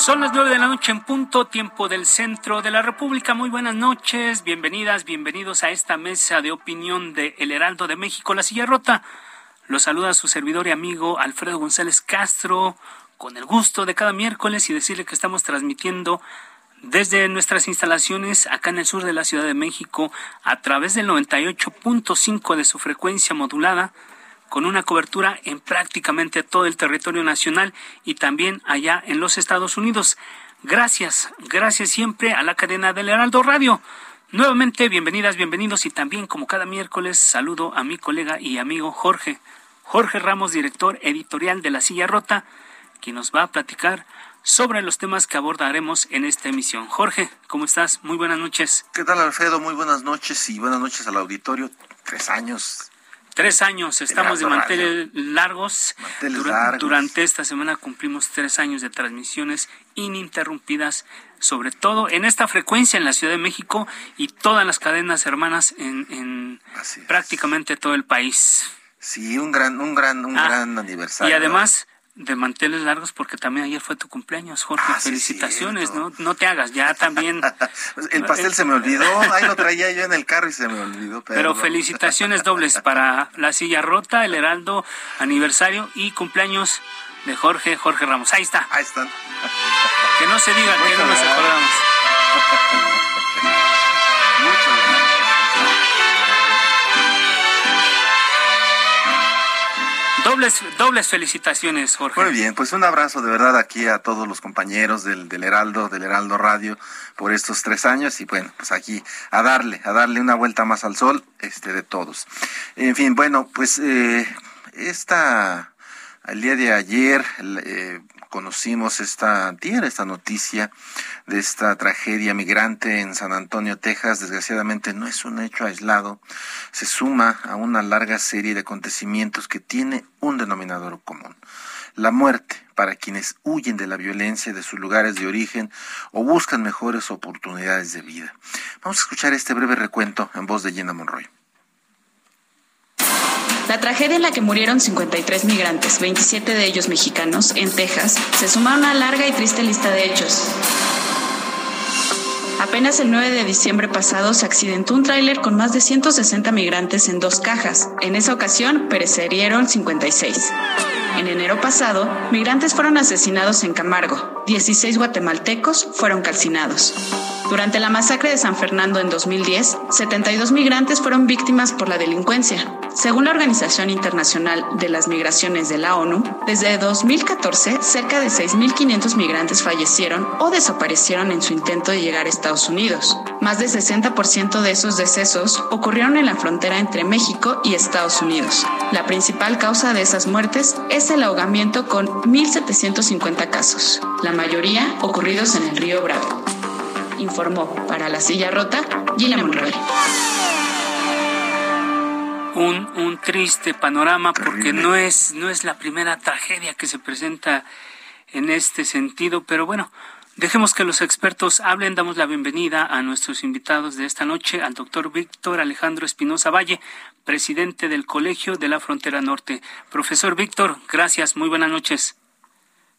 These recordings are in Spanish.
Son las nueve de la noche en punto, tiempo del centro de la República. Muy buenas noches, bienvenidas, bienvenidos a esta mesa de opinión de El Heraldo de México, La Silla Rota. Los saluda su servidor y amigo Alfredo González Castro, con el gusto de cada miércoles y decirle que estamos transmitiendo desde nuestras instalaciones acá en el sur de la Ciudad de México a través del 98.5 de su frecuencia modulada con una cobertura en prácticamente todo el territorio nacional y también allá en los Estados Unidos. Gracias, gracias siempre a la cadena del Heraldo Radio. Nuevamente, bienvenidas, bienvenidos y también como cada miércoles saludo a mi colega y amigo Jorge, Jorge Ramos, director editorial de La Silla Rota, quien nos va a platicar sobre los temas que abordaremos en esta emisión. Jorge, ¿cómo estás? Muy buenas noches. ¿Qué tal, Alfredo? Muy buenas noches y buenas noches al auditorio. Tres años Tres años, estamos de manteles largos. Durante esta semana cumplimos tres años de transmisiones ininterrumpidas, sobre todo en esta frecuencia en la Ciudad de México y todas las cadenas hermanas en, prácticamente todo el país. Sí, un gran, un gran, un ah, gran aniversario. Y además, de manteles largos porque también ayer fue tu cumpleaños, Jorge. Ah, felicitaciones, ¿no? No te hagas, ya también. el pastel se me olvidó, ahí lo traía yo en el carro y se me olvidó. Pero, felicitaciones dobles para la silla rota, el Heraldo aniversario y cumpleaños de Jorge, Jorge Ramos. Ahí está. Ahí están. Que no se diga que no nos acordamos. Dobles, dobles felicitaciones, Jorge. Muy bien, pues un abrazo de verdad aquí a todos los compañeros del, del Heraldo, del Heraldo Radio, por estos tres años y bueno, pues aquí a darle, a darle una vuelta más al sol, este, de todos. En fin, bueno, pues eh, esta, el día de ayer, eh, conocimos esta esta noticia de esta tragedia migrante en San Antonio, Texas. Desgraciadamente no es un hecho aislado, se suma a una larga serie de acontecimientos que tiene un denominador común. La muerte para quienes huyen de la violencia de sus lugares de origen o buscan mejores oportunidades de vida. Vamos a escuchar este breve recuento en voz de Gina Monroy. La tragedia en la que murieron 53 migrantes, 27 de ellos mexicanos, en Texas, se suma a una larga y triste lista de hechos. Apenas el 9 de diciembre pasado se accidentó un tráiler con más de 160 migrantes en dos cajas. En esa ocasión perecieron 56. En enero pasado, migrantes fueron asesinados en Camargo. 16 guatemaltecos fueron calcinados. Durante la masacre de San Fernando en 2010, 72 migrantes fueron víctimas por la delincuencia. Según la Organización Internacional de las Migraciones de la ONU, desde 2014 cerca de 6.500 migrantes fallecieron o desaparecieron en su intento de llegar a Estados Unidos. Más del 60% de esos decesos ocurrieron en la frontera entre México y Estados Unidos. La principal causa de esas muertes es el ahogamiento con 1.750 casos, la mayoría ocurridos en el río Bravo informó para la silla rota Gina Monroy. Un, un triste panorama porque no es, no es la primera tragedia que se presenta en este sentido, pero bueno, Dejemos que los expertos hablen. Damos la bienvenida a nuestros invitados de esta noche, al doctor Víctor Alejandro Espinosa Valle, presidente del Colegio de la Frontera Norte. Profesor Víctor, gracias. Muy buenas noches.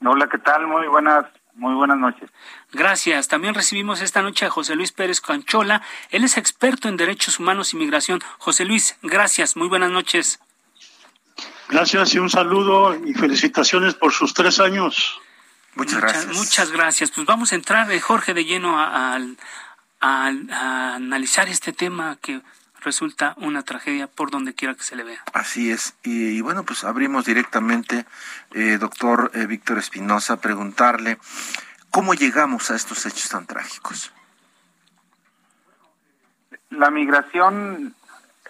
Hola, ¿qué tal? Muy buenas muy buenas noches. Gracias. También recibimos esta noche a José Luis Pérez Canchola. Él es experto en derechos humanos y migración. José Luis, gracias. Muy buenas noches. Gracias y un saludo y felicitaciones por sus tres años. Muchas, gracias. Muchas gracias. Pues vamos a entrar, eh, Jorge, de lleno a, a analizar este tema que resulta una tragedia por donde quiera que se le vea. Así es. Y, bueno, pues abrimos directamente, eh, doctor eh, Víctor Espinosa, preguntarle cómo llegamos a estos hechos tan trágicos. La migración,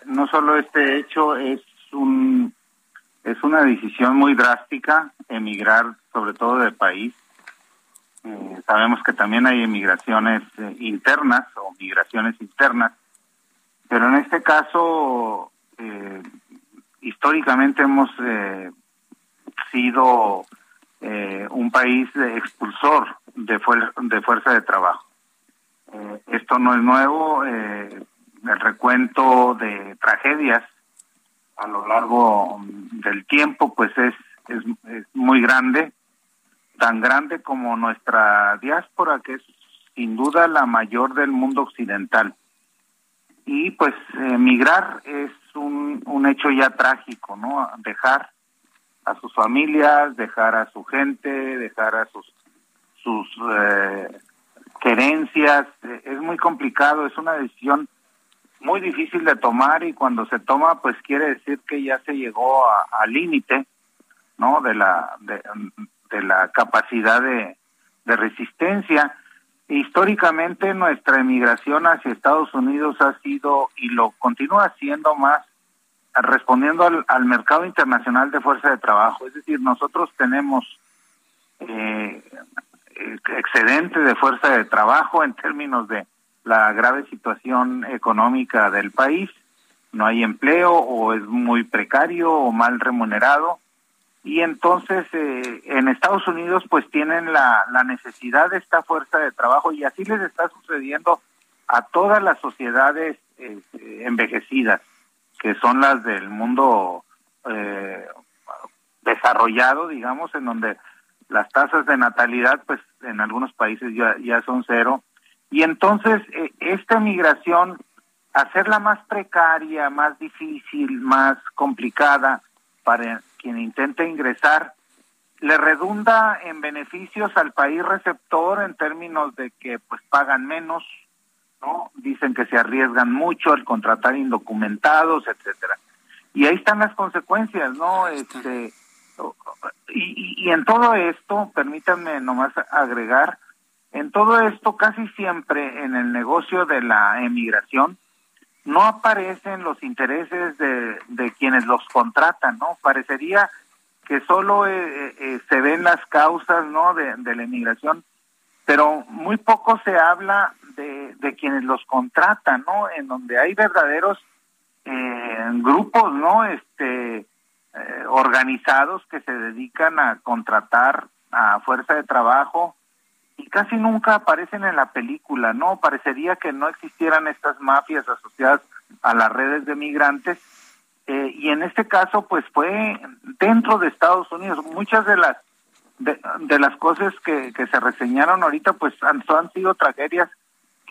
no solo este hecho, es un es una decisión muy drástica emigrar, sobre todo de país. Eh, sabemos que también hay emigraciones internas o migraciones internas pero en este caso, eh, históricamente hemos eh, sido eh, un país expulsor de, de fuerza de trabajo. esto no es nuevo, el recuento de tragedias a lo largo del tiempo pues es, es, es muy grande, tan grande como nuestra diáspora, que es sin duda la mayor del mundo occidental y pues emigrar es un, un hecho ya trágico, ¿no? Dejar a sus familias, dejar a su gente, dejar a sus sus eh, querencias, es muy complicado, es una decisión muy difícil de tomar y cuando se toma pues quiere decir que ya se llegó al límite, ¿no? De la de, de la capacidad de, de resistencia históricamente nuestra emigración hacia Estados Unidos ha sido y lo continúa siendo más respondiendo al, mercado internacional de fuerza de trabajo. Es decir, nosotros tenemos eh, excedente de fuerza de trabajo en términos de la grave situación económica del país. No hay empleo o es muy precario o mal remunerado y entonces eh, en Estados Unidos pues tienen la, la necesidad de esta fuerza de trabajo y así les está sucediendo a todas las sociedades este, envejecidas que son las del mundo eh, desarrollado digamos en donde las tasas de natalidad pues en algunos países ya, ya son cero. Y entonces eh, esta migración hacerla más precaria más difícil más complicada para quien intenta ingresar, le redunda en beneficios al país receptor en términos de que pues pagan menos, ¿no? Dicen que se arriesgan mucho al contratar indocumentados, etcétera. Y ahí están las consecuencias, ¿no? Este y, y en todo esto, permítanme nomás agregar, en todo esto casi siempre en el negocio de la emigración no aparecen los intereses de, de quienes los contratan, ¿no? Parecería que solo eh, eh, eh, se ven las causas, ¿no? De, de, la inmigración, pero muy poco se habla de, quienes los contratan, ¿no? En donde hay verdaderos eh, grupos, ¿no? Este, organizados que se dedican a contratar a fuerza de trabajo y casi nunca aparecen en la película, ¿no? Parecería que no existieran estas mafias asociadas a las redes de migrantes eh, y en este caso pues fue dentro de Estados Unidos. Muchas de las de, las cosas que, se reseñaron ahorita pues han sido tragedias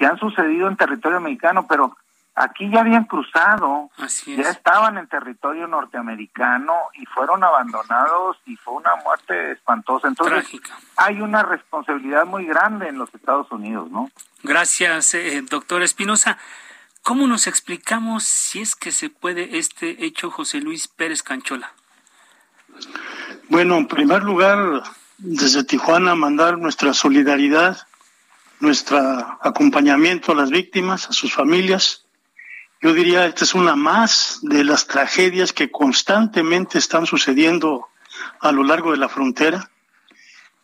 que han sucedido en territorio mexicano, pero aquí ya habían cruzado, ya estaban en territorio norteamericano y fueron abandonados y fue una muerte espantosa. Entonces hay una responsabilidad muy grande en los Estados Unidos, ¿no? Gracias, eh, doctor Espinosa. ¿Cómo nos explicamos si es que se puede este hecho, José Luis Pérez Canchola? Bueno, en primer lugar, desde Tijuana mandar nuestra solidaridad, nuestro acompañamiento a las víctimas, a sus familias, yo diría, esta es una más de las tragedias que constantemente están sucediendo a lo largo de la frontera.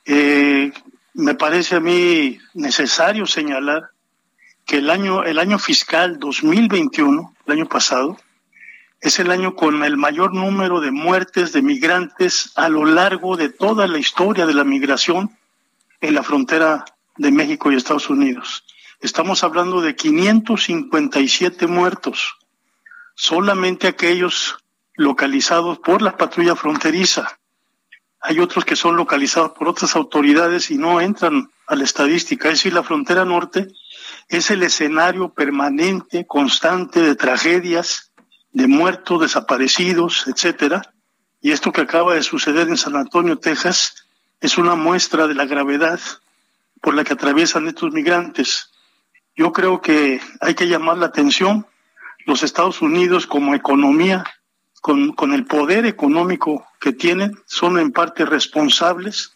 Eh, me parece a mí necesario señalar que el año, el año fiscal 2021, el año pasado, es el año con el mayor número de muertes de migrantes a lo largo de toda la historia de la migración en la frontera de México y Estados Unidos. Estamos hablando de 557 muertos, solamente aquellos localizados por la patrulla fronteriza. Hay otros que son localizados por otras autoridades y no entran a la estadística. Es decir, la frontera norte es el escenario permanente, constante de tragedias, de muertos, desaparecidos, etcétera. Y esto que acaba de suceder en San Antonio, Texas, es una muestra de la gravedad por la que atraviesan estos migrantes. Yo creo que hay que llamar la atención. Los Estados Unidos como economía, con, con el poder económico que tienen, son en parte responsables.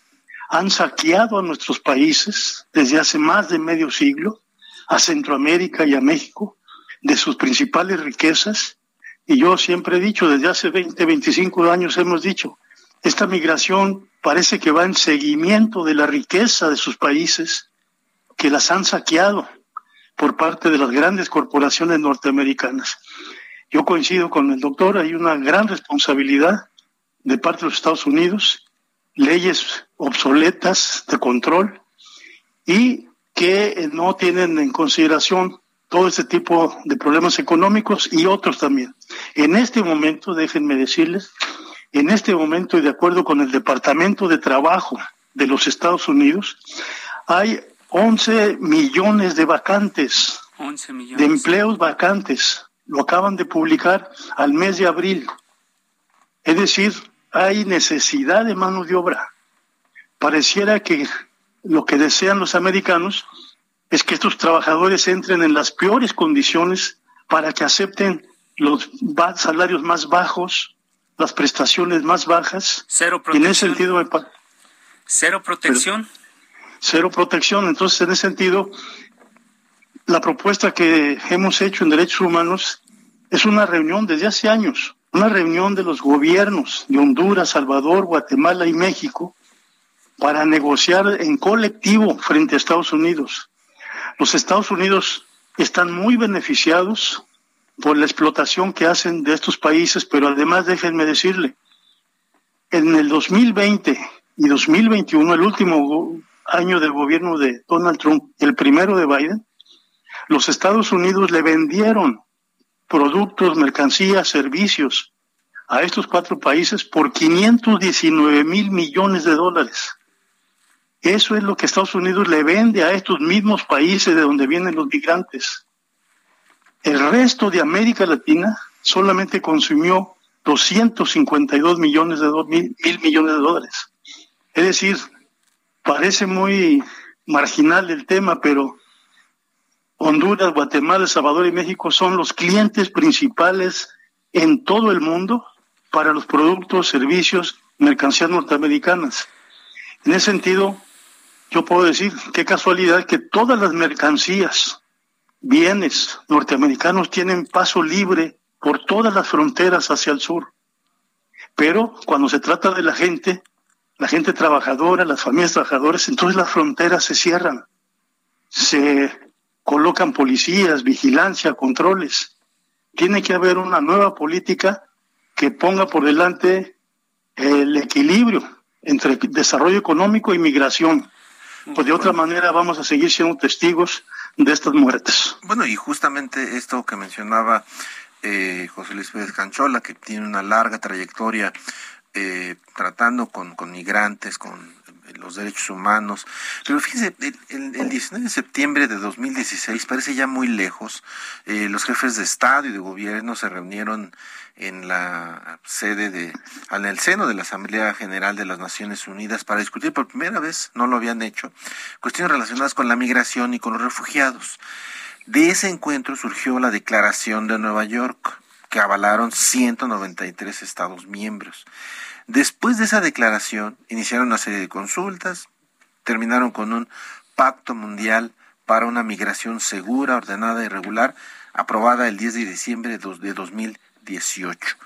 Han saqueado a nuestros países desde hace más de medio siglo, a Centroamérica y a México, de sus principales riquezas. Y yo siempre he dicho, desde hace 20, 25 años hemos dicho, esta migración parece que va en seguimiento de la riqueza de sus países que las han saqueado por parte de las grandes corporaciones norteamericanas. Yo coincido con el doctor, hay una gran responsabilidad de parte de los Estados Unidos, leyes obsoletas de control y que no tienen en consideración todo este tipo de problemas económicos y otros también. En este momento, déjenme decirles, en este momento y de acuerdo con el Departamento de Trabajo de los Estados Unidos, hay 11 millones de vacantes, de empleos vacantes. Lo acaban de publicar al mes de abril. Es decir, hay necesidad de mano de obra. Pareciera que lo que desean los americanos es que estos trabajadores entren en las peores condiciones para que acepten los salarios más bajos, las prestaciones más bajas. Cero protección. en ese sentido Cero protección. cero protección. Entonces, en ese sentido, la propuesta que hemos hecho en derechos humanos es una reunión desde hace años, una reunión de los gobiernos de Honduras, Salvador, Guatemala y México para negociar en colectivo frente a Estados Unidos. Los Estados Unidos están muy beneficiados por la explotación que hacen de estos países, pero además déjenme decirle, en el 2020 y 2021, el último año del gobierno de Donald Trump, el primero de Biden, los Estados Unidos le vendieron productos, mercancías, servicios a estos cuatro países por 519 mil millones de dólares. Eso es lo que Estados Unidos le vende a estos mismos países de donde vienen los migrantes. El resto de América Latina solamente consumió 252 millones de mil, millones de dólares. Es decir, parece muy marginal el tema, pero Honduras, Guatemala, Salvador y México son los clientes principales en todo el mundo para los productos, servicios, mercancías norteamericanas. En ese sentido, yo puedo decir qué casualidad que todas las mercancías bienes norteamericanos tienen paso libre por todas las fronteras hacia el sur. Pero cuando se trata de la gente, la gente trabajadora, las familias trabajadoras, entonces las fronteras se cierran. Se colocan policías, vigilancia, controles. Tiene que haber una nueva política que ponga por delante el equilibrio entre desarrollo económico y migración. Pues de otra manera vamos a seguir siendo testigos de estas muertes. Bueno, y justamente esto que mencionaba eh, José Luis Pérez Canchola, que tiene una larga trayectoria eh, tratando con, con migrantes, con los derechos humanos. Pero fíjense, el, el, 19 de septiembre de 2016 parece ya muy lejos. Eh, los jefes de Estado y de gobierno se reunieron en la sede de, en el seno de la Asamblea General de las Naciones Unidas para discutir por primera vez, no lo habían hecho, cuestiones relacionadas con la migración y con los refugiados. De ese encuentro surgió la Declaración de Nueva York, que avalaron 193 Estados miembros. Después de esa declaración, iniciaron una serie de consultas, terminaron con un pacto mundial para una migración segura, ordenada y regular, aprobada el 10 de diciembre de 2018.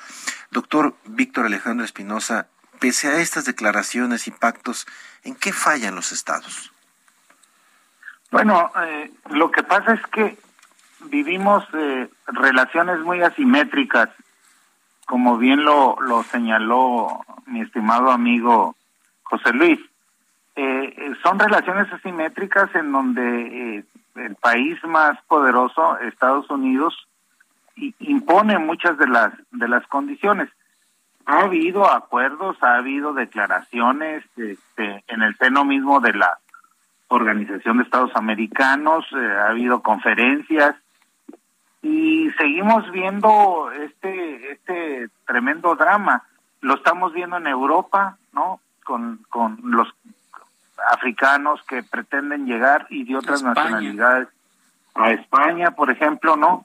Doctor Víctor Alejandro Espinosa, pese a estas declaraciones y pactos, ¿en qué fallan los estados? Bueno, eh, lo que pasa es que vivimos eh, relaciones muy asimétricas como bien lo, señaló mi estimado amigo José Luis, eh, eh, son relaciones asimétricas en donde eh, el país más poderoso, Estados Unidos, impone muchas de las de las condiciones. Ha habido acuerdos, ha habido declaraciones este, en el seno mismo de la Organización de Estados Americanos, ha habido conferencias, y seguimos viendo este este tremendo drama lo estamos viendo en Europa no con, con los africanos que pretenden llegar y de otras nacionalidades a España, por ejemplo, ¿no?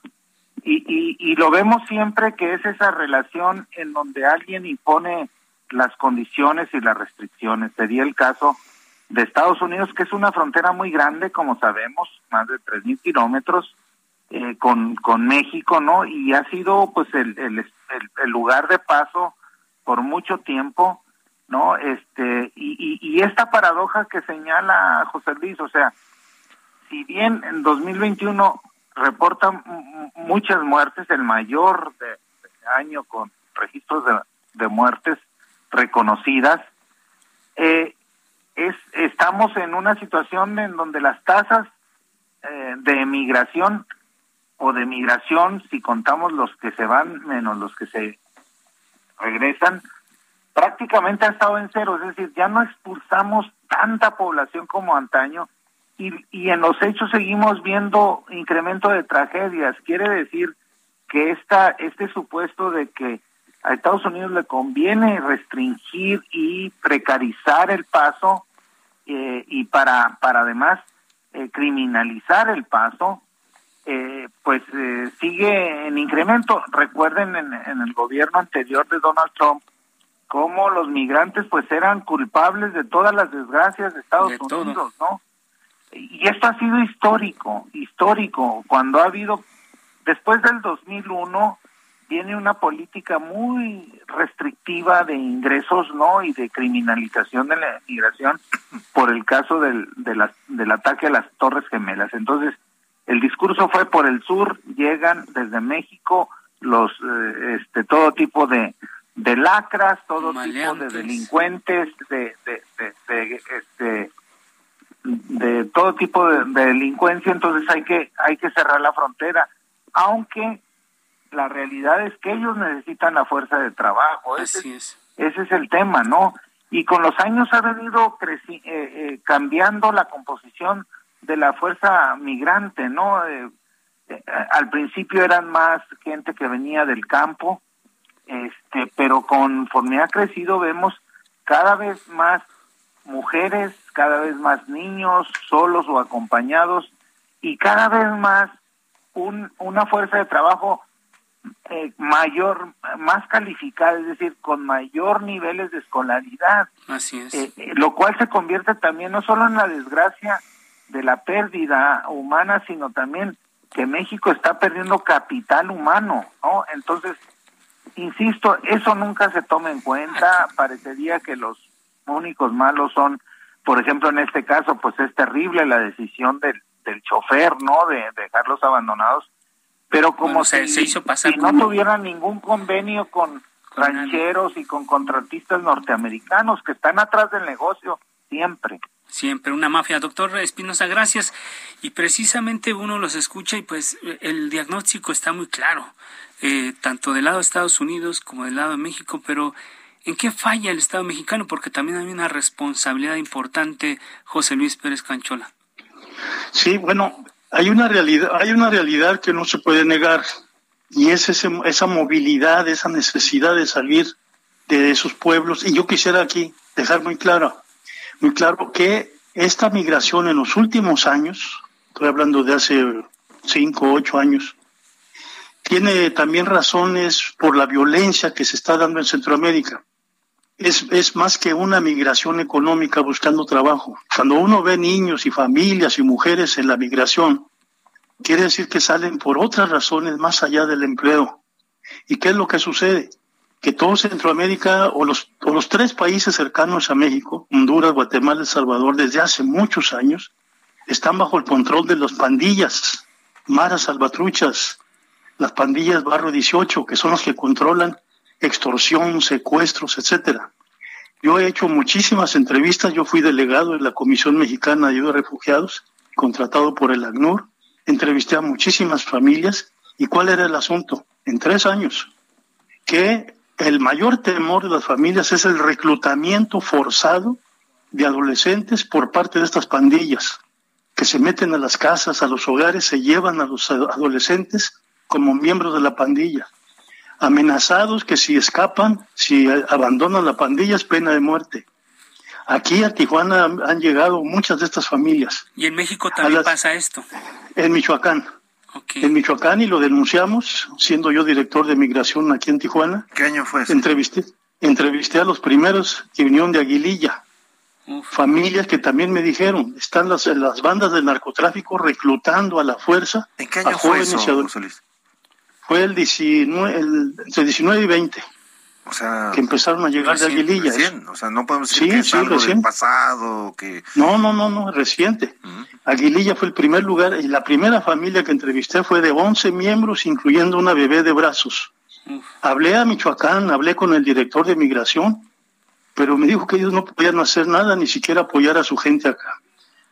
Y, y, y lo vemos siempre que es esa relación en donde alguien impone las condiciones y las restricciones. Sería el caso de Estados Unidos, que es una frontera muy grande, como sabemos, más de 3.000 kilómetros, eh, con, con México, ¿no? Y ha sido pues el, el, el, lugar de paso por mucho tiempo, ¿no? Este, y, y, esta paradoja que señala José Luis, o sea, si bien en 2021 reportan muchas muertes, el mayor de, año con registros de, de muertes reconocidas, eh, es, estamos en una situación en donde las tasas eh, de emigración o de migración, si contamos los que se van menos los que se regresan, prácticamente ha estado en cero, es decir, ya no expulsamos tanta población como antaño y, y en los hechos seguimos viendo incremento de tragedias. Quiere decir que esta, este supuesto de que a Estados Unidos le conviene restringir y precarizar el paso eh, y para, para además eh, criminalizar el paso, eh, pues eh, sigue en incremento. Recuerden en, el gobierno anterior de Donald Trump cómo los migrantes pues eran culpables de todas las desgracias de Estados Unidos, ¿no? Y esto ha sido histórico, histórico, cuando ha habido, después del 2001, tiene una política muy restrictiva de ingresos, ¿no? Y de criminalización de la migración por el caso del, de del ataque a las Torres Gemelas. Entonces, el discurso fue por el sur, llegan desde México los eh, este todo tipo de de lacras, todo tipo de delincuentes, de, de, de, este de todo tipo de, delincuencia, entonces hay que hay que cerrar la frontera, aunque la realidad es que ellos necesitan la fuerza de trabajo, ese es. ese es el tema, ¿no? Y con los años ha venido creci eh, eh, cambiando la composición de la fuerza migrante, ¿no? Eh, eh, al principio eran más gente que venía del campo, este, pero conforme ha crecido vemos cada vez más mujeres, cada vez más niños solos o acompañados y cada vez más un, una fuerza de trabajo eh, mayor, más calificada, es decir, con mayor niveles de escolaridad. Así es. lo cual se convierte también no solo en la desgracia de la pérdida humana, sino también que México está perdiendo capital humano, ¿no? Entonces, insisto, eso nunca se toma en cuenta, parecería que los únicos malos son, por ejemplo, en este caso, pues es terrible la decisión del, del chofer, ¿no? De, dejarlos abandonados, pero como se, hizo pasar si no tuvieran ningún convenio con, rancheros y con contratistas norteamericanos que están atrás del negocio siempre siempre una mafia. Doctor Espinosa, gracias. Y precisamente uno los escucha y pues el diagnóstico está muy claro, eh, tanto del lado de Estados Unidos como del lado de México, pero ¿en qué falla el Estado mexicano? Porque también hay una responsabilidad importante, José Luis Pérez Canchola. Sí, bueno, hay una realidad, hay una realidad que no se puede negar y es ese, esa movilidad, esa necesidad de salir de esos pueblos. Y yo quisiera aquí dejar muy claro, muy claro que esta migración en los últimos años, estoy hablando de hace cinco, ocho años, tiene también razones por la violencia que se está dando en Centroamérica. Es, es más que una migración económica buscando trabajo. Cuando uno ve niños y familias y mujeres en la migración, quiere decir que salen por otras razones más allá del empleo. ¿Y qué es lo que sucede? Que todo Centroamérica o los, o los tres países cercanos a México, Honduras, Guatemala, El Salvador, desde hace muchos años, están bajo el control de las pandillas, maras salvatruchas, las pandillas Barro 18, que son los que controlan extorsión, secuestros, etcétera. Yo he hecho muchísimas entrevistas, yo fui delegado en la Comisión Mexicana de Ayuda a Refugiados, contratado por el ACNUR, entrevisté a muchísimas familias, ¿y cuál era el asunto? En tres años, que el mayor temor de las familias es el reclutamiento forzado de adolescentes por parte de estas pandillas que se meten a las casas, a los hogares, se llevan a los adolescentes como miembros de la pandilla, amenazados que si escapan, si abandonan la pandilla es pena de muerte. Aquí a Tijuana han llegado muchas de estas familias. ¿Y en México también pasa esto? En Michoacán. En Michoacán y lo denunciamos, siendo yo director de migración aquí en Tijuana. ¿Qué año fue eso? Entrevisté, entrevisté a los primeros que vinieron de Aguililla. Familias que también me dijeron, están las, las bandas del narcotráfico reclutando a la fuerza. ¿En qué año fue eso, Fue el, 19, el, entre 19 y 20. O sea, que empezaron a llegar de Aguililla. o sea, no podemos decir que es algo del pasado, que... No, no, no, no, reciente. Aguililla fue el primer lugar y la primera familia que entrevisté fue de 11 miembros, incluyendo una bebé de brazos. Hablé a Michoacán, hablé con el director de migración, pero me dijo que ellos no podían hacer nada, ni siquiera apoyar a su gente acá.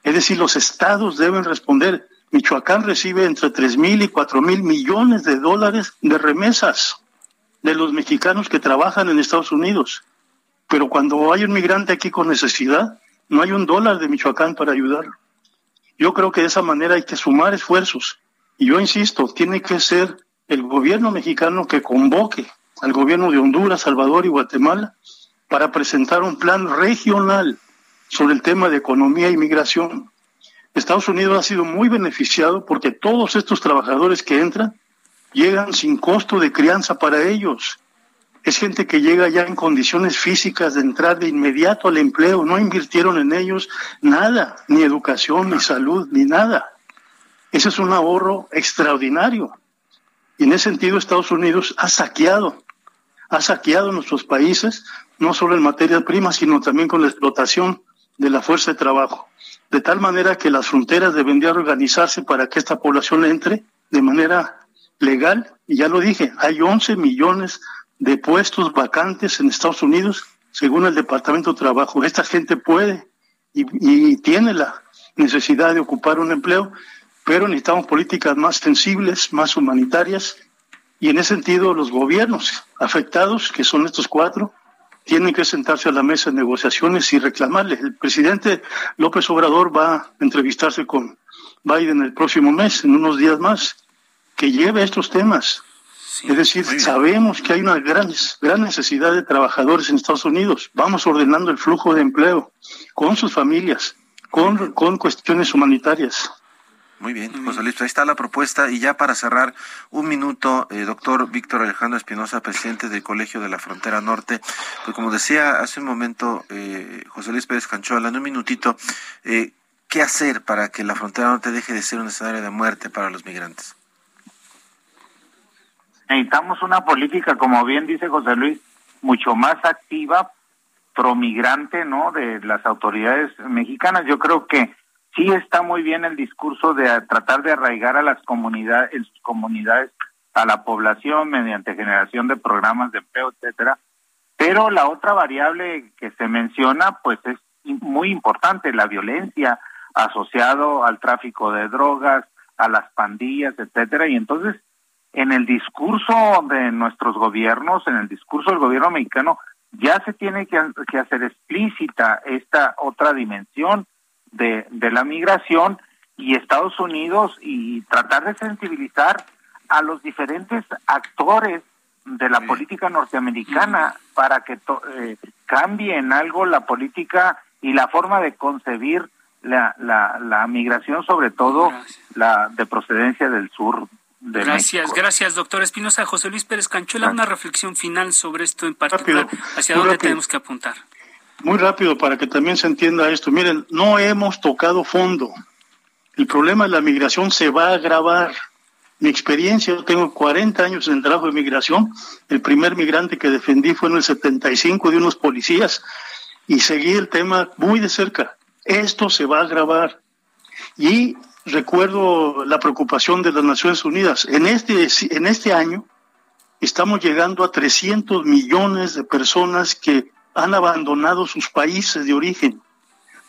Es decir, los estados deben responder. Michoacán recibe entre 3 mil y 4 mil millones de dólares de remesas de los mexicanos que trabajan en Estados Unidos. Pero cuando hay un migrante aquí con necesidad, no hay un dólar de Michoacán para ayudarlo. Yo creo que de esa manera hay que sumar esfuerzos. Y yo insisto, tiene que ser el gobierno mexicano que convoque al gobierno de Honduras, Salvador y Guatemala para presentar un plan regional sobre el tema de economía y migración. Estados Unidos ha sido muy beneficiado porque todos estos trabajadores que entran llegan sin costo de crianza para ellos. Es gente que llega ya en condiciones físicas de entrar de inmediato al empleo, no invirtieron en ellos nada, ni educación, ni salud, ni nada. Ese es un ahorro extraordinario. Y en ese sentido Estados Unidos ha saqueado, ha saqueado nuestros países, no solo en materias primas, sino también con la explotación de la fuerza de trabajo. De tal manera que las fronteras deben de organizarse para que esta población entre de manera legal, y ya lo dije, hay 11 millones de puestos vacantes en Estados Unidos, según el Departamento de Trabajo. Esta gente puede y, tiene la necesidad de ocupar un empleo, pero necesitamos políticas más sensibles, más humanitarias, y en ese sentido los gobiernos afectados, que son estos cuatro, tienen que sentarse a la mesa de negociaciones y reclamarle. El presidente López Obrador va a entrevistarse con Biden el próximo mes, en unos días más, que lleve estos temas. es decir, sabemos que hay una gran, gran necesidad de trabajadores en Estados Unidos. Vamos ordenando el flujo de empleo con sus familias, con, con cuestiones humanitarias. Muy bien, José Luis, ahí está la propuesta. Y ya para cerrar, un minuto, eh, doctor Víctor Alejandro Espinosa, presidente del Colegio de la Frontera Norte. Pues como decía hace un momento eh, José Luis Pérez Canchola, en un minutito, eh, ¿qué hacer para que la frontera norte deje de ser un escenario de muerte para los migrantes? Necesitamos una política, como bien dice José Luis, mucho más activa, promigrante, ¿no? De las autoridades mexicanas. Yo creo que sí está muy bien el discurso de tratar de arraigar a las comunidades, en sus comunidades, a la población mediante generación de programas de empleo, etcétera. Pero la otra variable que se menciona, pues es muy importante, la violencia asociado al tráfico de drogas, a las pandillas, etcétera. Y entonces en el discurso de nuestros gobiernos, en el discurso del gobierno mexicano, ya se tiene que, hacer explícita esta otra dimensión de, de la migración y Estados Unidos y tratar de sensibilizar a los diferentes actores de la política norteamericana para que eh, cambie en algo la política y la forma de concebir la, la, la migración, sobre todo la de procedencia del sur gracias, gracias, doctor Espinosa. José Luis Pérez Canchuela, una reflexión final sobre esto en particular. ¿Hacia dónde tenemos que apuntar? Muy rápido para que también se entienda esto. Miren, no hemos tocado fondo. El problema de la migración se va a agravar. Mi experiencia, yo tengo 40 años en trabajo de migración. El primer migrante que defendí fue en el 75 de unos policías y seguí el tema muy de cerca. Esto se va a agravar. Y recuerdo la preocupación de las Naciones Unidas. En este, en este año estamos llegando a 300 millones de personas que han abandonado sus países de origen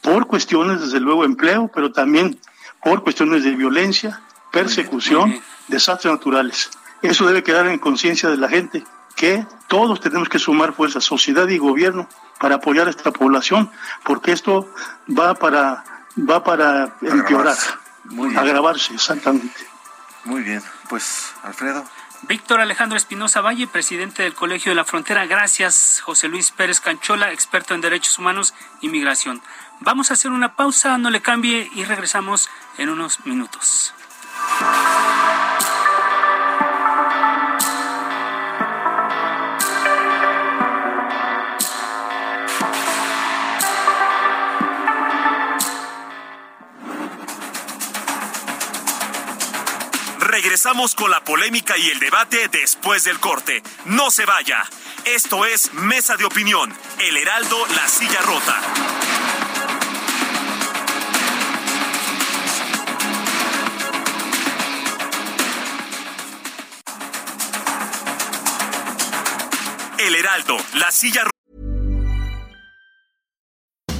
por cuestiones, desde luego, empleo, pero también por cuestiones de violencia, persecución, desastres naturales. Eso debe quedar en conciencia de la gente, que todos tenemos que sumar fuerzas, sociedad y gobierno, para apoyar a esta población, porque esto va para, va para empeorar. Muy bien. agravarse, exactamente. Muy bien, pues Alfredo. Víctor Alejandro Espinosa Valle, presidente del Colegio de la Frontera. Gracias, José Luis Pérez Canchola, experto en derechos humanos y migración. Vamos a hacer una pausa, no le cambie y regresamos en unos minutos. Regresamos con la polémica y el debate después del corte. No se vaya. Esto es Mesa de Opinión, El Heraldo, La Silla Rota. El Heraldo, La Silla Rota.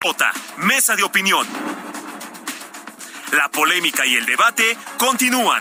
Rota, Mesa de Opinión. La polémica y el debate continúan.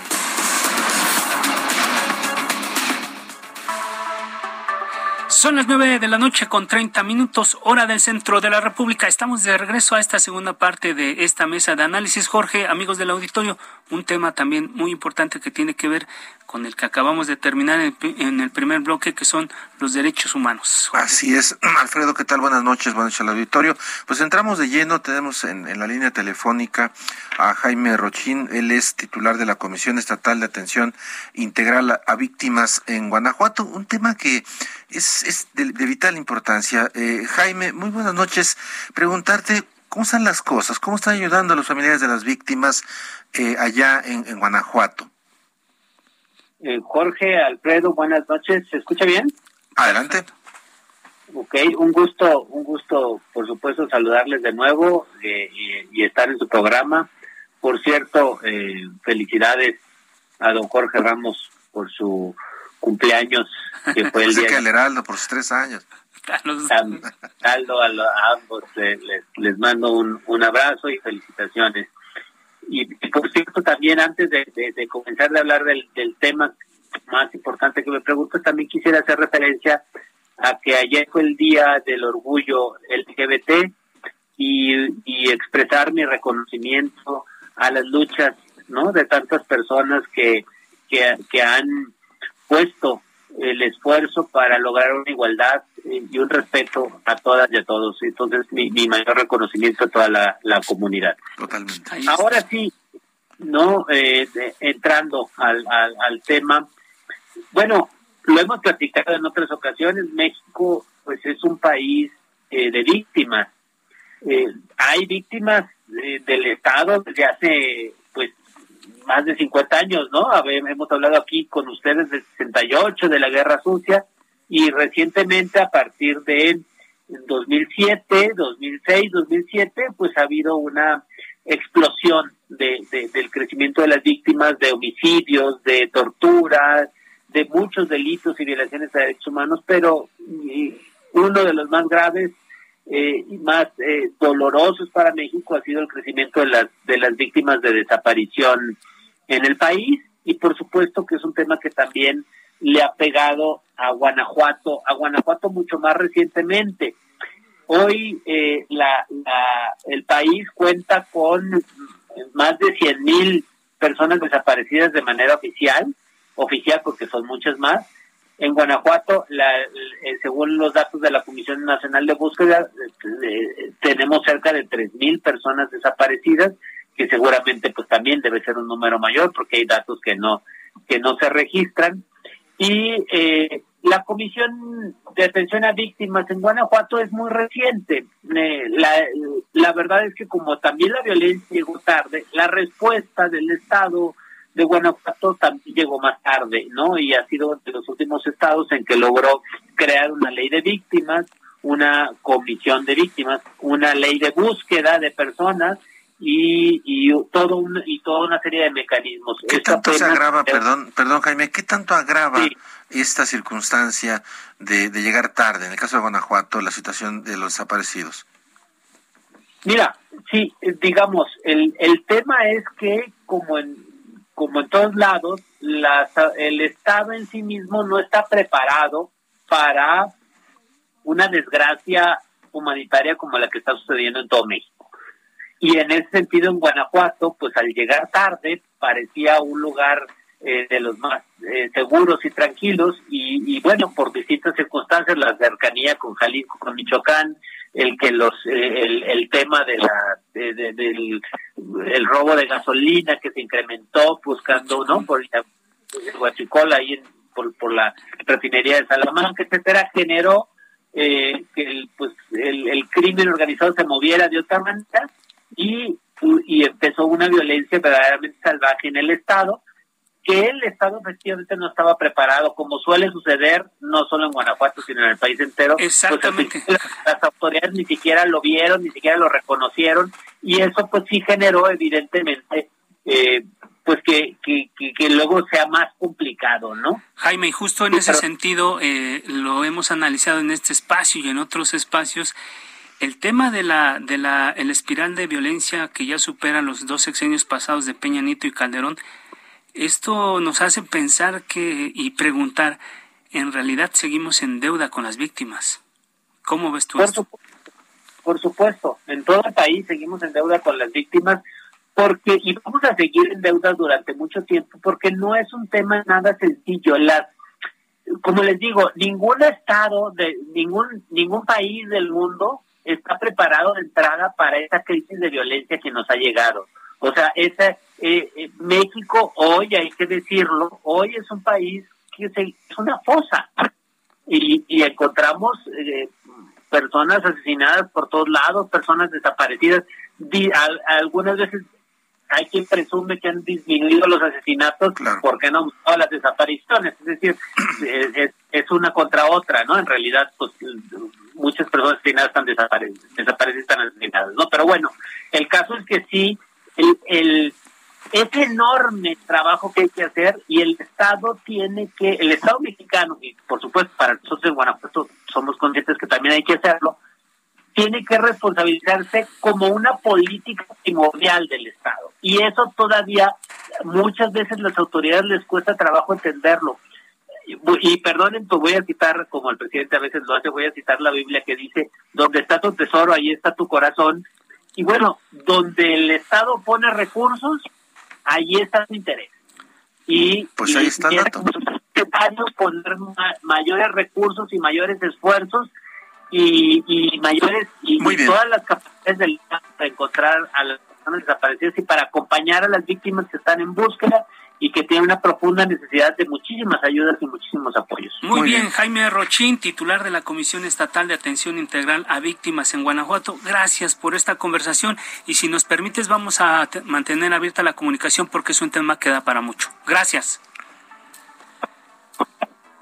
Son las nueve de la noche con 30 minutos, hora del centro de la República. Estamos de regreso a esta segunda parte de esta mesa de análisis. Jorge, amigos del auditorio, un tema también muy importante que tiene que ver con el que acabamos de terminar en, el primer bloque, que son los derechos humanos. Así es. Alfredo, ¿qué tal? Buenas noches, buenas noches al auditorio. Pues entramos de lleno, tenemos en, la línea telefónica a Jaime Rochín, él es titular de la Comisión Estatal de Atención Integral a, Víctimas en Guanajuato, un tema que es, es de, vital importancia. Eh, Jaime, muy buenas noches. Preguntarte, ¿cómo están las cosas? ¿Cómo están ayudando a los familiares de las víctimas eh, allá en, en Guanajuato? Eh, Jorge, Alfredo, buenas noches. ¿Se escucha bien? Adelante. Ok, un gusto, un gusto, por supuesto, saludarles de nuevo eh, y, estar en su programa. Por cierto, eh, felicidades a don Jorge Ramos por su cumpleaños, que fue el día. que el Heraldo por sus tres años. Aldo, a, ambos les, les mando un, un abrazo y felicitaciones. Y, por cierto, también antes de, comenzar a hablar del, tema más importante que me pregunto, también quisiera hacer referencia a que ayer fue el Día del Orgullo LGBT y, y expresar mi reconocimiento a las luchas no de tantas personas que, que, que han puesto el esfuerzo para lograr una igualdad eh, y un respeto a todas y a todos. Entonces, mi, mi mayor reconocimiento a toda la, la comunidad. Totalmente. Ahora sí, no eh, entrando al, al, tema, bueno, lo hemos platicado en otras ocasiones, México pues es un país eh, de víctimas. hay víctimas del Estado desde hace más de 50 años, ¿no? Hemos hablado aquí con ustedes del 68, de la Guerra Sucia, y recientemente a partir de 2007, 2006, 2007, pues ha habido una explosión de, del crecimiento de las víctimas de homicidios, de torturas, de muchos delitos y violaciones de derechos humanos, pero uno de los más graves eh, y más eh, dolorosos para México ha sido el crecimiento de las de las víctimas de desaparición en el país y por supuesto que es un tema que también le ha pegado a Guanajuato, a Guanajuato mucho más recientemente. Hoy eh, el país cuenta con más de 100 mil personas desaparecidas de manera oficial, oficial porque son muchas más. En Guanajuato, la, eh, según los datos de la Comisión Nacional de Búsqueda, eh, tenemos cerca de 3 mil personas desaparecidas que seguramente pues también debe ser un número mayor porque hay datos que no que no se registran. Y eh, la comisión de atención a víctimas en Guanajuato es muy reciente. Eh, la, la verdad es que como también la violencia llegó tarde la respuesta del estado de Guanajuato también llegó más tarde no y ha sido de los últimos estados en que logró crear una ley de víctimas una comisión de víctimas una ley de búsqueda de personas y, y todo un, y toda una serie de mecanismos. ¿Qué tanto se agrava, perdón, perdón Jaime, qué tanto agrava esta circunstancia de, de llegar tarde, en el caso de Guanajuato, la situación de los desaparecidos? Mira, sí, digamos, el, el tema es que como en, como en todos lados, el Estado en sí mismo no está preparado para una desgracia humanitaria como la que está sucediendo en todo México. Y en ese sentido, en Guanajuato, pues al llegar tarde, parecía un lugar eh, de los más eh, seguros y tranquilos, y, bueno, por distintas circunstancias, la cercanía con Jalisco, con Michoacán, el que los eh, el, el, tema de la del el robo de gasolina que se incrementó buscando no por Huachicola ahí por, por la refinería de Salamanca etcétera generó eh, que el, pues el, el, crimen organizado se moviera de otra manera y, y empezó una violencia verdaderamente salvaje en el Estado que el Estado efectivamente no estaba preparado, como suele suceder no solo en Guanajuato, sino en el país entero. Pues, Exactamente. las, autoridades ni siquiera lo vieron, ni siquiera lo reconocieron, y eso pues sí generó evidentemente eh, pues que, que, que, luego sea más complicado, ¿no? Jaime, y justo en ese sentido eh, lo hemos analizado en este espacio y en otros espacios. El tema de la de la el espiral de violencia que ya supera los dos sexenios pasados de Peña Nieto y Calderón, esto nos hace pensar que y preguntar, ¿en realidad seguimos en deuda con las víctimas? ¿Cómo ves tú esto? por supuesto, en todo el país seguimos en deuda con las víctimas porque y vamos a seguir en deuda durante mucho tiempo porque no es un tema nada sencillo las como les digo ningún estado de ningún ningún país del mundo está preparado de entrada para esta crisis de violencia que nos ha llegado. O sea esa eh, eh, México hoy hay que decirlo hoy es un país que es una fosa. Y, y encontramos eh, personas asesinadas por todos lados personas desaparecidas. Algunas veces hay quien presume que han disminuido los asesinatos porque han aumentado las desapariciones. Es decir, es, una contra otra, ¿no? En realidad, pues muchas personas asesinadas están desaparecidas, desaparecidas están asesinadas, ¿no? Pero bueno, el caso es que sí, el, el es enorme trabajo que hay que hacer y el Estado tiene que, el Estado mexicano, y por supuesto para nosotros en Guanajuato somos conscientes que también hay que hacerlo, tiene que responsabilizarse como una política primordial del Estado. Y eso todavía muchas veces las autoridades les cuesta trabajo entenderlo. Y perdonen, pues voy a citar, como el presidente a veces lo hace, voy a citar la Biblia que dice, donde está tu tesoro, ahí está tu corazón. Y bueno, donde el Estado pone recursos, ahí está su interés. Y, pues ahí está el dato. poner mayores recursos y mayores esfuerzos y, y mayores y, todas las capacidades del para encontrar a las personas desaparecidas y para acompañar a las víctimas que están en búsqueda y que tienen una profunda necesidad de muchísimas ayudas y muchísimos apoyos. Muy, bien, Jaime Rochín, titular de la Comisión Estatal de Atención Integral a Víctimas en Guanajuato. Gracias por esta conversación y si nos permites vamos a mantener abierta la comunicación porque es un tema que da para mucho. Gracias.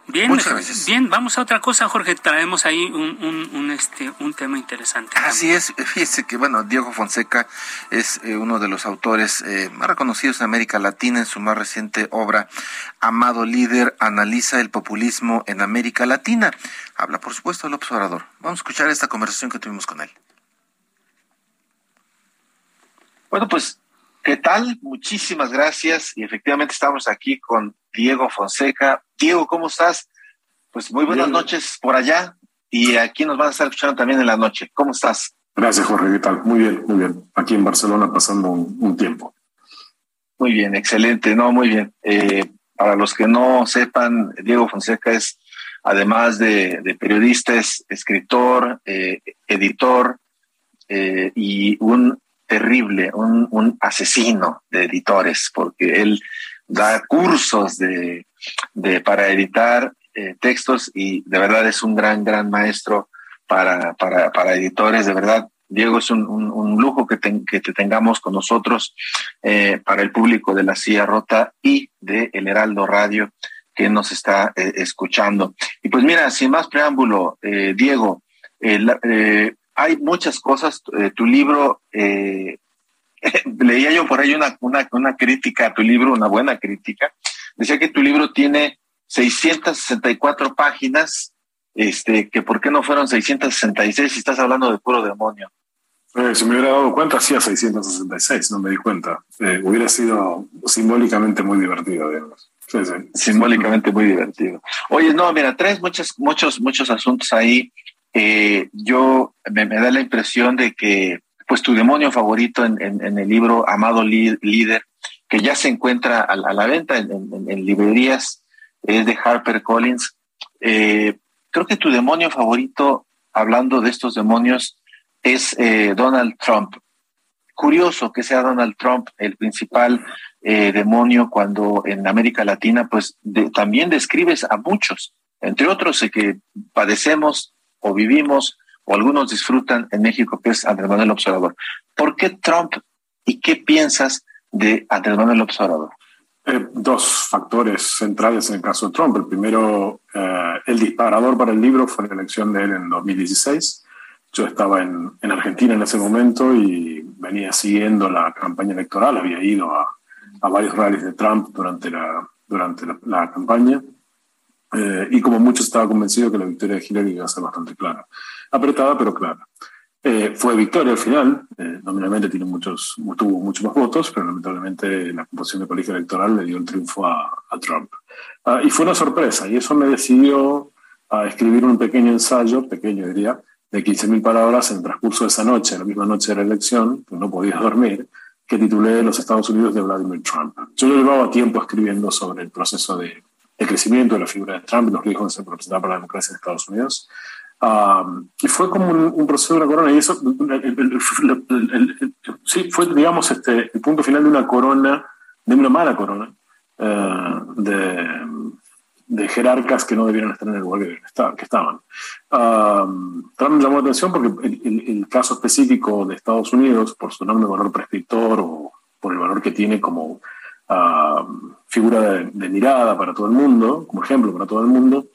Bien, bien, vamos a otra cosa, Jorge. Traemos ahí un, un, este, un tema interesante. Así es, fíjese que, bueno, Diego Fonseca es eh, uno de los autores eh, más reconocidos en América Latina. En su más reciente obra, Amado Líder, analiza el populismo en América Latina. Habla, por supuesto, del observador. Vamos a escuchar esta conversación que tuvimos con él. Bueno, pues, ¿qué tal? Muchísimas gracias. Y efectivamente estamos aquí con Diego Fonseca. Diego, ¿cómo estás? Pues muy buenas noches por allá y aquí nos van a estar escuchando también en la noche. ¿Cómo estás? Gracias, Jorge. ¿Qué tal? Muy bien, muy bien. Aquí en Barcelona pasando un, tiempo. Muy bien, excelente. No, muy bien. Eh, para los que no sepan, Diego Fonseca es, además de, periodista, es escritor, eh, editor eh, y un terrible, un, un asesino de editores, porque él da cursos de, de para editar eh, textos y de verdad es un gran, gran maestro para, para, para editores. De verdad, Diego, es un, un, lujo que, que te tengamos con nosotros eh, para el público de la Silla Rota y de El Heraldo Radio que nos está eh, escuchando. Y pues mira, sin más preámbulo, Diego, hay muchas cosas. tu libro leía yo por ahí una, una, una crítica a tu libro, una buena crítica. Decía que tu libro tiene 664 páginas, este, que por qué no fueron 666 si estás hablando de puro demonio. Eh, si me hubiera dado cuenta, hacía 666, no me di cuenta. Eh, hubiera sido simbólicamente muy divertido, digamos. Simbólicamente muy divertido. Oye, no, mira, traes muchos, muchos, muchos asuntos ahí. Eh, yo me, da la impresión de que, pues, tu demonio favorito en, en, el libro Amado Líder, que ya se encuentra a, la venta en, librerías, es de Harper Collins. creo que tu demonio favorito, hablando de estos demonios, es eh, Donald Trump. Curioso que sea Donald Trump el principal eh, demonio cuando en América Latina pues también describes a muchos, entre otros eh, que padecemos o vivimos o algunos disfrutan en México, que es Andrés Manuel Observador. ¿Por qué Trump y qué piensas de Andrés Manuel Observador? dos factores centrales en el caso de Trump. El primero, el disparador para el libro fue la elección de él en 2016 yo estaba en, en, Argentina en ese momento y venía siguiendo la campaña electoral, había ido a, a varios rallies de Trump durante la, durante la, campaña eh, y como muchos estaba convencido que la victoria de Hillary iba a ser bastante clara. Apretada, pero clara. Eh, fue victoria al final, eh, nominalmente tiene muchos, tuvo muchos más votos, pero lamentablemente la composición de colegio electoral le dio el triunfo a, a Trump. Ah, y fue una sorpresa, y eso me decidió a escribir un pequeño ensayo, pequeño diría, de 15.000 palabras en el transcurso de esa noche, la misma noche de la elección, pues no podía dormir, que titulé Los Estados Unidos de Vladimir Trump. Yo llevaba tiempo escribiendo sobre el proceso de, crecimiento de la figura de Trump, los riesgos de ser representado por la democracia en Estados Unidos. y fue como un, proceso de una corona, y eso sí, fue, digamos, este, el punto final de una corona, de una mala corona, eh, de, de jerarcas que no debieron estar en el lugar que, que estaban. Trump me llamó la atención porque el, caso específico de Estados Unidos, por su enorme valor prescriptor o por el valor que tiene como figura de, mirada para todo el mundo, como ejemplo para todo el mundo,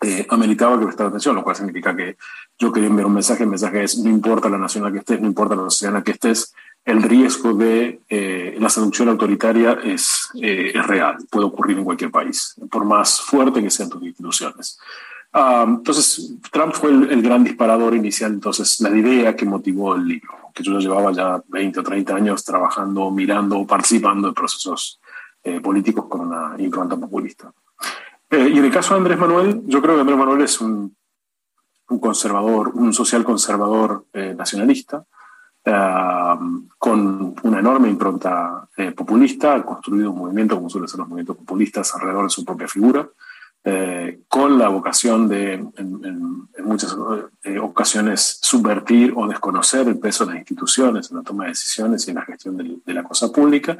eh, ameritaba que prestara atención, lo cual significa que yo quería enviar un mensaje, el mensaje es no importa la nación en la que estés, no importa la sociedad en la que estés, el riesgo de eh, la seducción autoritaria es, eh, es, real, puede ocurrir en cualquier país, por más fuerte que sean tus instituciones. Ah, entonces, Trump fue el, gran disparador inicial, entonces, la idea que motivó el libro, que yo llevaba ya 20 o 30 años trabajando, mirando, participando en procesos eh, políticos con una impronta populista. y en el caso de Andrés Manuel, yo creo que Andrés Manuel es un, un conservador, un social conservador nacionalista, eh, con una enorme impronta eh, populista, ha construido un movimiento, como suelen ser los movimientos populistas, alrededor de su propia figura, eh, con la vocación de, en, muchas ocasiones, subvertir o desconocer el peso de las instituciones en la toma de decisiones y en la gestión de, la cosa pública,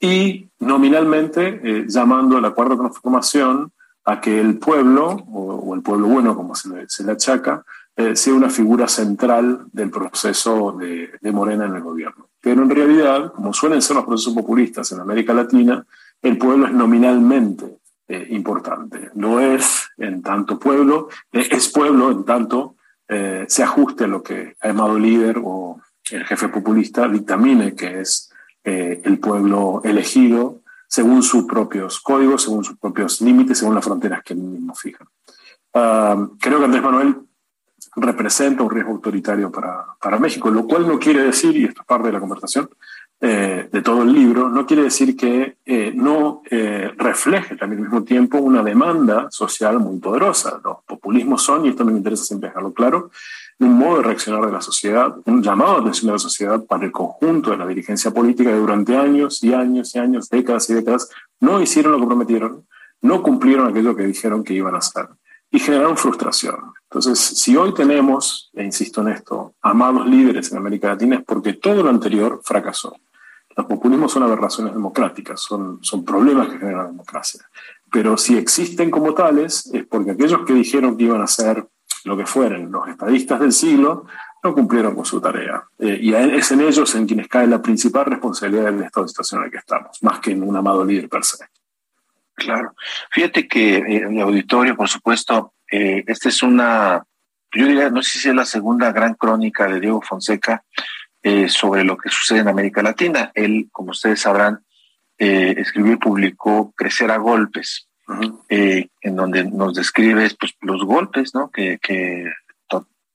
y nominalmente llamando a la cuarta transformación a que el pueblo, o, el pueblo bueno, como se se le achaca, eh, sea una figura central del proceso de, Morena en el gobierno. Pero en realidad, como suelen ser los procesos populistas en América Latina, el pueblo es nominalmente eh, importante. No es en tanto pueblo, eh, es pueblo en tanto se ajuste a lo que ha llamado líder o el jefe populista dictamine que es el pueblo elegido según sus propios códigos, según sus propios límites, según las fronteras que él mismo fija. Ah, creo que Andrés Manuel representa un riesgo autoritario para, para, México, lo cual no quiere decir, y esto es parte de la conversación eh, de todo el libro, no quiere decir que eh, no eh, refleje también al mismo tiempo una demanda social muy poderosa. Los populismos son, y esto me interesa siempre dejarlo claro, un modo de reaccionar de la sociedad, un llamado de atención de la sociedad para el conjunto de la dirigencia política que durante años y años y años, décadas y décadas, no hicieron lo que prometieron, no cumplieron aquello que dijeron que iban a hacer y generaron frustración. Entonces, si hoy tenemos, e insisto en esto, amados líderes en América Latina es porque todo lo anterior fracasó. Los populismos son aberraciones democráticas, son, son problemas que generan la democracia. Pero si existen como tales, es porque aquellos que dijeron que iban a ser lo que fueran los estadistas del siglo, no cumplieron con su tarea. Eh, y es en ellos en quienes cae la principal responsabilidad del estado de situación en el que estamos, más que en un amado líder per se. Claro. Fíjate que eh, en el auditorio, por supuesto, eh, esta es una, yo diría, no sé si es la segunda gran crónica de Diego Fonseca. Eh, sobre lo que sucede en América Latina. Él, como ustedes sabrán, eh, escribió y publicó Crecer a Golpes, eh, en donde nos describe pues, los golpes, ¿no? Que, que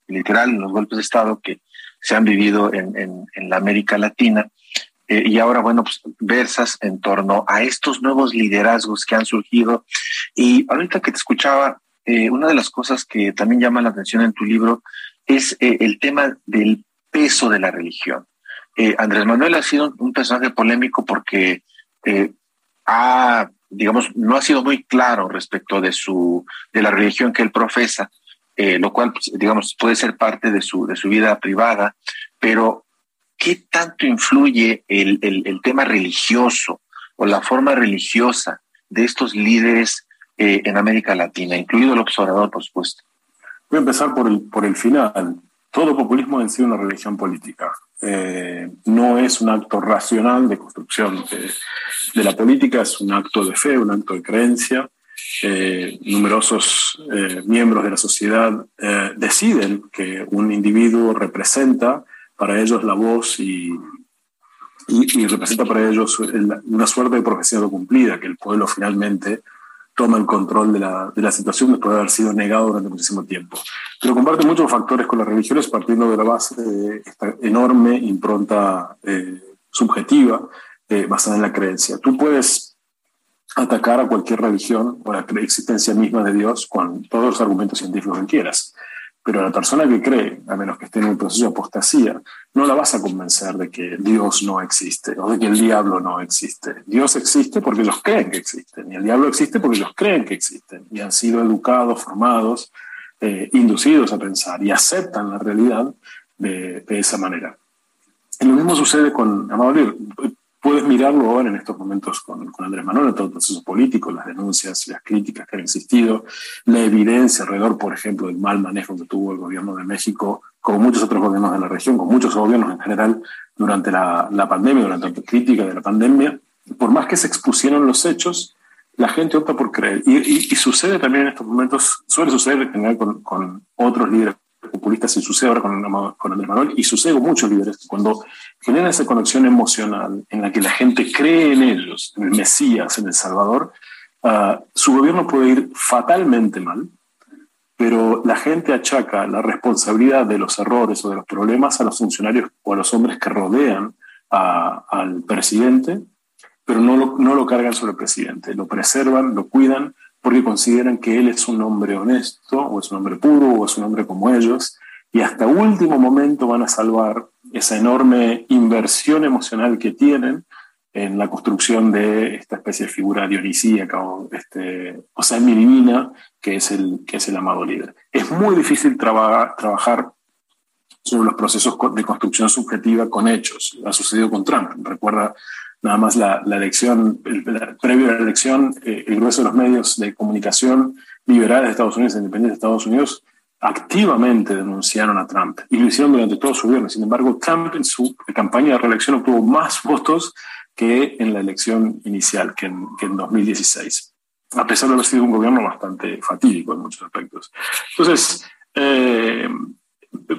literal, los golpes de Estado que se han vivido en, en, la América Latina. y ahora, bueno, pues versas en torno a estos nuevos liderazgos que han surgido. Y ahorita que te escuchaba, una de las cosas que también llama la atención en tu libro es el tema del peso de la religión. Eh, Andrés Manuel ha sido un personaje polémico porque eh, ha, digamos, no ha sido muy claro respecto de su, de la religión que él profesa, eh, lo cual, pues, digamos, puede ser parte de su, de su vida privada, pero ¿qué tanto influye el, el, tema religioso o la forma religiosa de estos líderes en América Latina, incluido el observador, por supuesto? Voy a empezar por el, por el final todo populismo en sí una religión política. Eh, no es un acto racional de construcción de, la política, es un acto de fe, un acto de creencia. Eh, numerosos eh, miembros de la sociedad deciden que un individuo representa para ellos la voz y, y, representa para ellos una suerte de profecía cumplida, que el pueblo finalmente toma el control de la, de la situación después de haber sido negado durante muchísimo tiempo. Pero comparte muchos factores con las religiones partiendo de la base de esta enorme impronta eh, subjetiva eh, basada en la creencia. Tú puedes atacar a cualquier religión o la existencia misma de Dios con todos los argumentos científicos que quieras. Pero la persona que cree, a menos que esté en un proceso de apostasía, no la vas a convencer de que Dios no existe o de que el diablo no existe. Dios existe porque ellos creen que existen y el diablo existe porque ellos creen que existen y han sido educados, formados, eh, inducidos a pensar y aceptan la realidad de, esa manera. Y lo mismo sucede con puedes mirarlo ahora en estos momentos con, con Andrés Manuel, todo el proceso político, las denuncias, las críticas que han existido, la evidencia alrededor, por ejemplo, del mal manejo que tuvo el gobierno de México, como muchos otros gobiernos de la región, con muchos gobiernos en general durante la, la pandemia, durante la crítica de la pandemia. Por más que se expusieron los hechos, la gente opta por creer. Y, y, sucede también en estos momentos, suele suceder en general con, con otros líderes populistas y sucede ahora con, con Andrés Manuel y sucede con muchos líderes cuando generan esa conexión emocional en la que la gente cree en ellos, en el Mesías, en El Salvador, uh, su gobierno puede ir fatalmente mal, pero la gente achaca la responsabilidad de los errores o de los problemas a los funcionarios o a los hombres que rodean a, al presidente, pero no lo, no lo cargan sobre el presidente, lo preservan, lo cuidan porque consideran que él es un hombre honesto, o es un hombre puro, o es un hombre como ellos, y hasta último momento van a salvar esa enorme inversión emocional que tienen en la construcción de esta especie de figura dionisíaca o, este, o divina que es, el, que es el amado líder. Es muy difícil trabajar sobre los procesos de construcción subjetiva con hechos. Ha sucedido con Trump. Recuerda nada más la, elección, previo a la elección, eh, el grueso de los medios de comunicación liberales de Estados Unidos, independientes de Estados Unidos, activamente denunciaron a Trump y lo hicieron durante todo su gobierno. Sin embargo, Trump en su campaña de reelección obtuvo más votos que en la elección inicial, que en, que en 2016, a pesar de haber sido un gobierno bastante fatídico en muchos aspectos. Entonces, eh,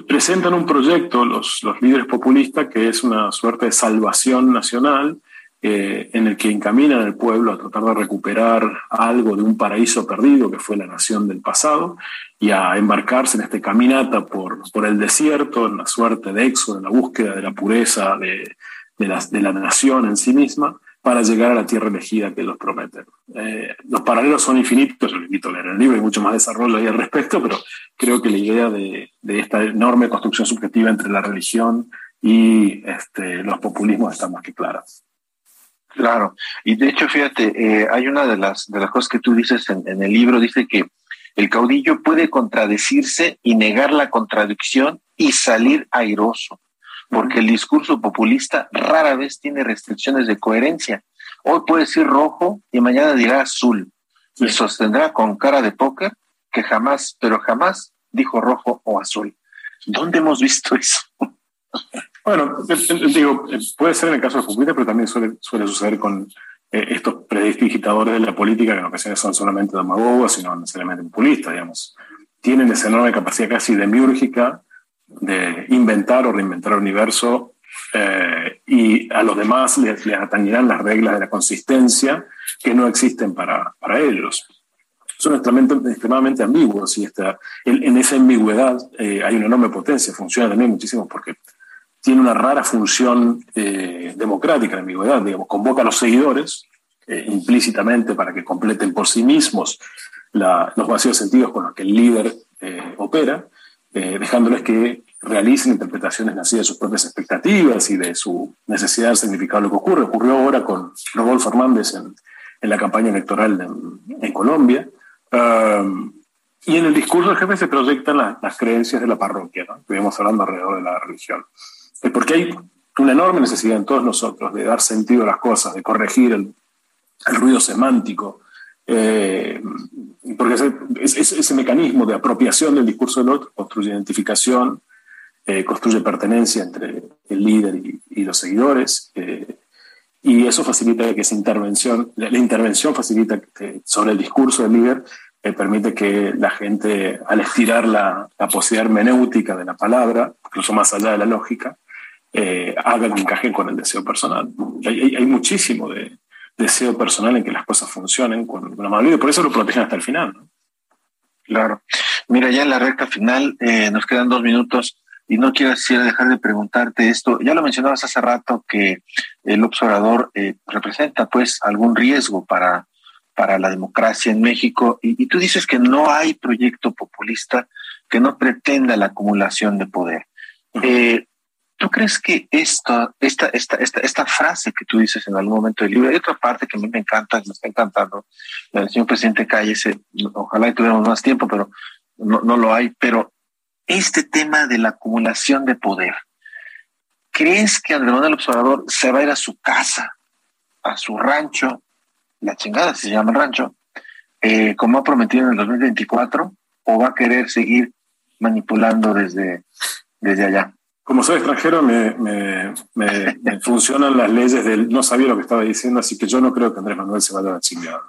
presentan un proyecto los, los líderes populistas que es una suerte de salvación nacional eh, en el que encaminan al pueblo a tratar de recuperar algo de un paraíso perdido que fue la nación del pasado y a embarcarse en esta caminata por, por el desierto, en la suerte de éxodo, en la búsqueda de la pureza de, de, la, de la nación en sí misma para llegar a la tierra elegida que los prometen. Eh, los paralelos son infinitos, yo invito a leer el libro, hay mucho más desarrollo ahí al respecto, pero creo que la idea de, de esta enorme construcción subjetiva entre la religión y este, los populismos está más que clara. Claro, y de hecho, fíjate, eh, hay una de las, de las cosas que tú dices en, en, el libro, dice que el caudillo puede contradecirse y negar la contradicción y salir airoso, porque el discurso populista rara vez tiene restricciones de coherencia. Hoy puede decir rojo y mañana dirá azul, y sostendrá con cara de póker que jamás, pero jamás dijo rojo o azul. ¿Dónde hemos visto eso? Bueno, digo, puede ser en el caso de Fukuyama, pero también suele, suele suceder con eh, estos predistigitadores de la política que en ocasiones son solamente demagogos, sino necesariamente populistas, digamos. Tienen esa enorme capacidad casi demiúrgica de inventar o reinventar el universo eh, y a los demás les, les, atañirán las reglas de la consistencia que no existen para, para ellos. Son extremadamente, extremadamente ambiguos y esta, en, en esa ambigüedad eh, hay una enorme potencia, funciona también muchísimo porque tiene una rara función eh, democrática la ambigüedad, digamos, convoca a los seguidores eh, implícitamente para que completen por sí mismos los vacíos sentidos con los que el líder eh, opera, dejándoles que realicen interpretaciones nacidas de sus propias expectativas y de su necesidad de significar lo que ocurre. Ocurrió ahora con Rodolfo Hernández en, en la campaña electoral en, en Colombia. Um, y en el discurso del jefe se proyectan la, las creencias de la parroquia, ¿no? Estuvimos hablando alrededor de la religión. Porque hay una enorme necesidad en todos nosotros de dar sentido a las cosas, de corregir el, ruido semántico, eh, porque ese, ese, ese, mecanismo de apropiación del discurso del otro construye identificación, eh, construye pertenencia entre el líder y, y los seguidores, eh, y eso facilita que esa intervención, la, intervención facilita sobre el discurso del líder eh, permite que la gente, al estirar la, la, posibilidad hermenéutica de la palabra, incluso más allá de la lógica, eh, haga un encaje con el deseo personal. Hay, muchísimo de, deseo personal en que las cosas funcionen con la mayoría, y por eso lo protegen hasta el final. ¿no? Claro. Mira, ya en la recta final eh, nos quedan dos minutos y no quiero dejar de preguntarte esto. Ya lo mencionabas hace rato que el observador eh, representa pues algún riesgo para, para la democracia en México y, y, tú dices que no hay proyecto populista que no pretenda la acumulación de poder. Uh -huh. eh, ¿Tú crees que esto, esta, esta, esta, esta frase que tú dices en algún momento del libro, hay otra parte que a mí me encanta, me está encantando, el señor presidente Cállese, ojalá y tuviéramos más tiempo, pero no, no lo hay, pero este tema de la acumulación de poder, ¿crees que Andrés Manuel Observador se va a ir a su casa, a su rancho, la chingada si se llama rancho, eh, como ha prometido en el 2024, o va a querer seguir manipulando desde, desde allá? Como soy extranjero, me, me, me, me, funcionan las leyes del no sabía lo que estaba diciendo, así que yo no creo que Andrés Manuel se vaya a la chingada.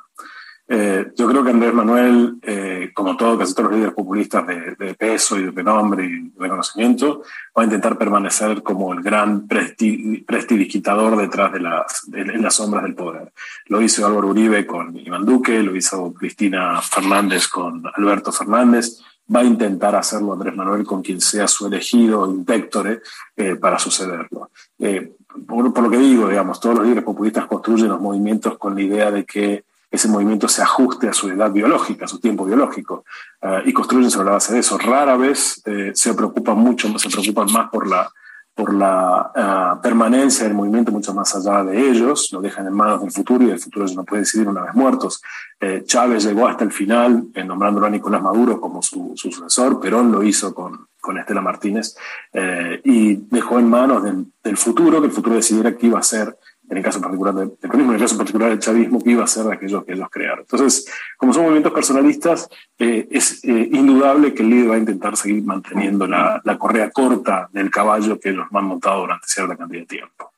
Eh, yo creo que Andrés Manuel, eh, como todo, casi todos los líderes populistas de, de, peso y de nombre y de reconocimiento, va a intentar permanecer como el gran prestidigitador detrás de las, de, en las sombras del poder. Lo hizo Álvaro Uribe con Iván Duque, lo hizo Cristina Fernández con Alberto Fernández, va a intentar hacerlo Andrés Manuel con quien sea su elegido intéctore eh, para sucederlo. Eh, por, lo que digo, digamos, todos los líderes populistas construyen los movimientos con la idea de que ese movimiento se ajuste a su edad biológica, a su tiempo biológico, uh, y construyen sobre la base de eso. Rara vez eh, se preocupan mucho, se preocupan más por la, por la uh, permanencia del movimiento mucho más allá de ellos, lo dejan en manos del futuro y el futuro ellos no puede decidir una vez muertos. Eh, Chávez llegó hasta el final eh, nombrándolo a Nicolás Maduro como su, su, sucesor, Perón lo hizo con, con Estela Martínez eh, y dejó en manos del, futuro que el futuro decidiera qué iba a ser en el caso particular del en el caso particular del chavismo, que iba a ser de aquellos que ellos crearon. Entonces, como son movimientos personalistas, eh, es eh, indudable que el líder va a intentar seguir manteniendo la, la, correa corta del caballo que ellos han montado durante cierta cantidad de tiempo.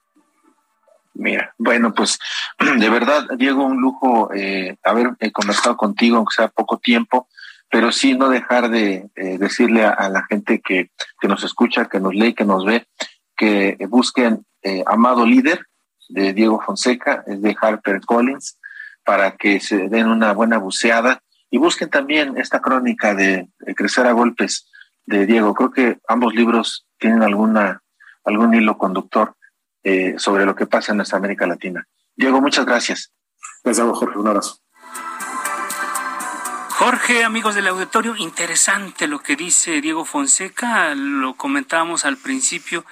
Mira, bueno, pues de verdad, Diego, un lujo eh, haber eh, conversado contigo, aunque sea poco tiempo, pero sí no dejar de eh, decirle a, a, la gente que, que nos escucha, que nos lee, que nos ve, que busquen Amado Líder, de Diego Fonseca, es de Harper Collins, para que se den una buena buceada y busquen también esta crónica de, de, Crecer a Golpes de Diego. Creo que ambos libros tienen alguna, algún hilo conductor eh, sobre lo que pasa en nuestra América Latina. Diego, muchas gracias. Gracias, Jorge. Un abrazo. Jorge, amigos del auditorio, interesante lo que dice Diego Fonseca, lo comentábamos al principio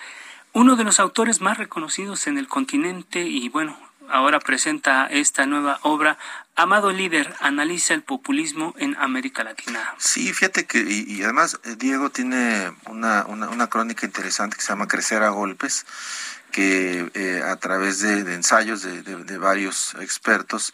uno de los autores más reconocidos en el continente y bueno, ahora presenta esta nueva obra. Amado líder, analiza el populismo en América Latina. Sí, fíjate que, y, además Diego tiene una, una, crónica interesante que se llama Crecer a Golpes, que eh, a través de, ensayos de, de, varios expertos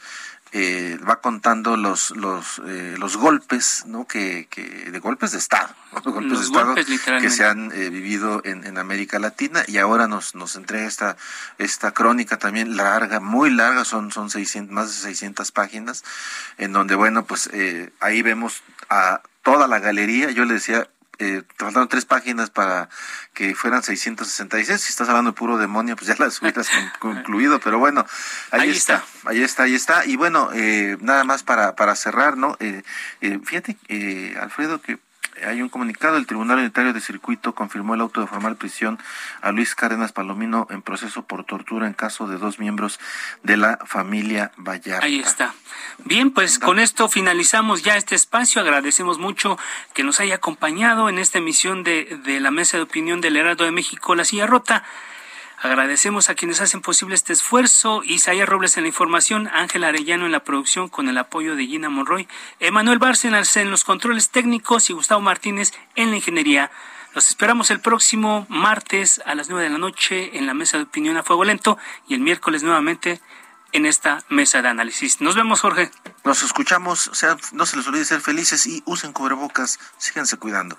eh, va contando los los eh, los golpes no que, que de golpes de estado ¿no? golpes los de estado golpes, que se han eh, vivido en, en, América Latina. Y ahora nos nos entrega esta esta crónica también larga muy larga son son 600 más de 600 páginas en donde bueno pues eh, ahí vemos a toda la galería. Yo le decía eh, faltaron tres páginas para que fueran 666. Si estás hablando de puro demonio, pues ya las hubieras concluido, pero bueno, ahí, está. ahí está, ahí está. Y bueno, eh, nada más para, para cerrar, ¿no? Eh, eh, fíjate, eh, Alfredo, que hay un comunicado, el Tribunal Unitario de Circuito confirmó el auto de formal prisión a Luis Cárdenas Palomino en proceso por tortura en caso de dos miembros de la familia Vallarta. Ahí está. Bien, pues con esto finalizamos ya este espacio. Agradecemos mucho que nos haya acompañado en esta emisión de, de la Mesa de Opinión del Heraldo de México, La Silla Rota. Agradecemos a quienes hacen posible este esfuerzo. Isaías Robles en la información, Ángel Arellano en la producción con el apoyo de Gina Monroy, Emanuel Bárcenas en los controles técnicos y Gustavo Martínez en la ingeniería. Los esperamos el próximo martes a las nueve de la noche en la mesa de opinión a fuego lento y el miércoles nuevamente en esta mesa de análisis. Nos vemos, Jorge. Nos escuchamos, no se les olvide ser felices y usen cubrebocas, síganse cuidando.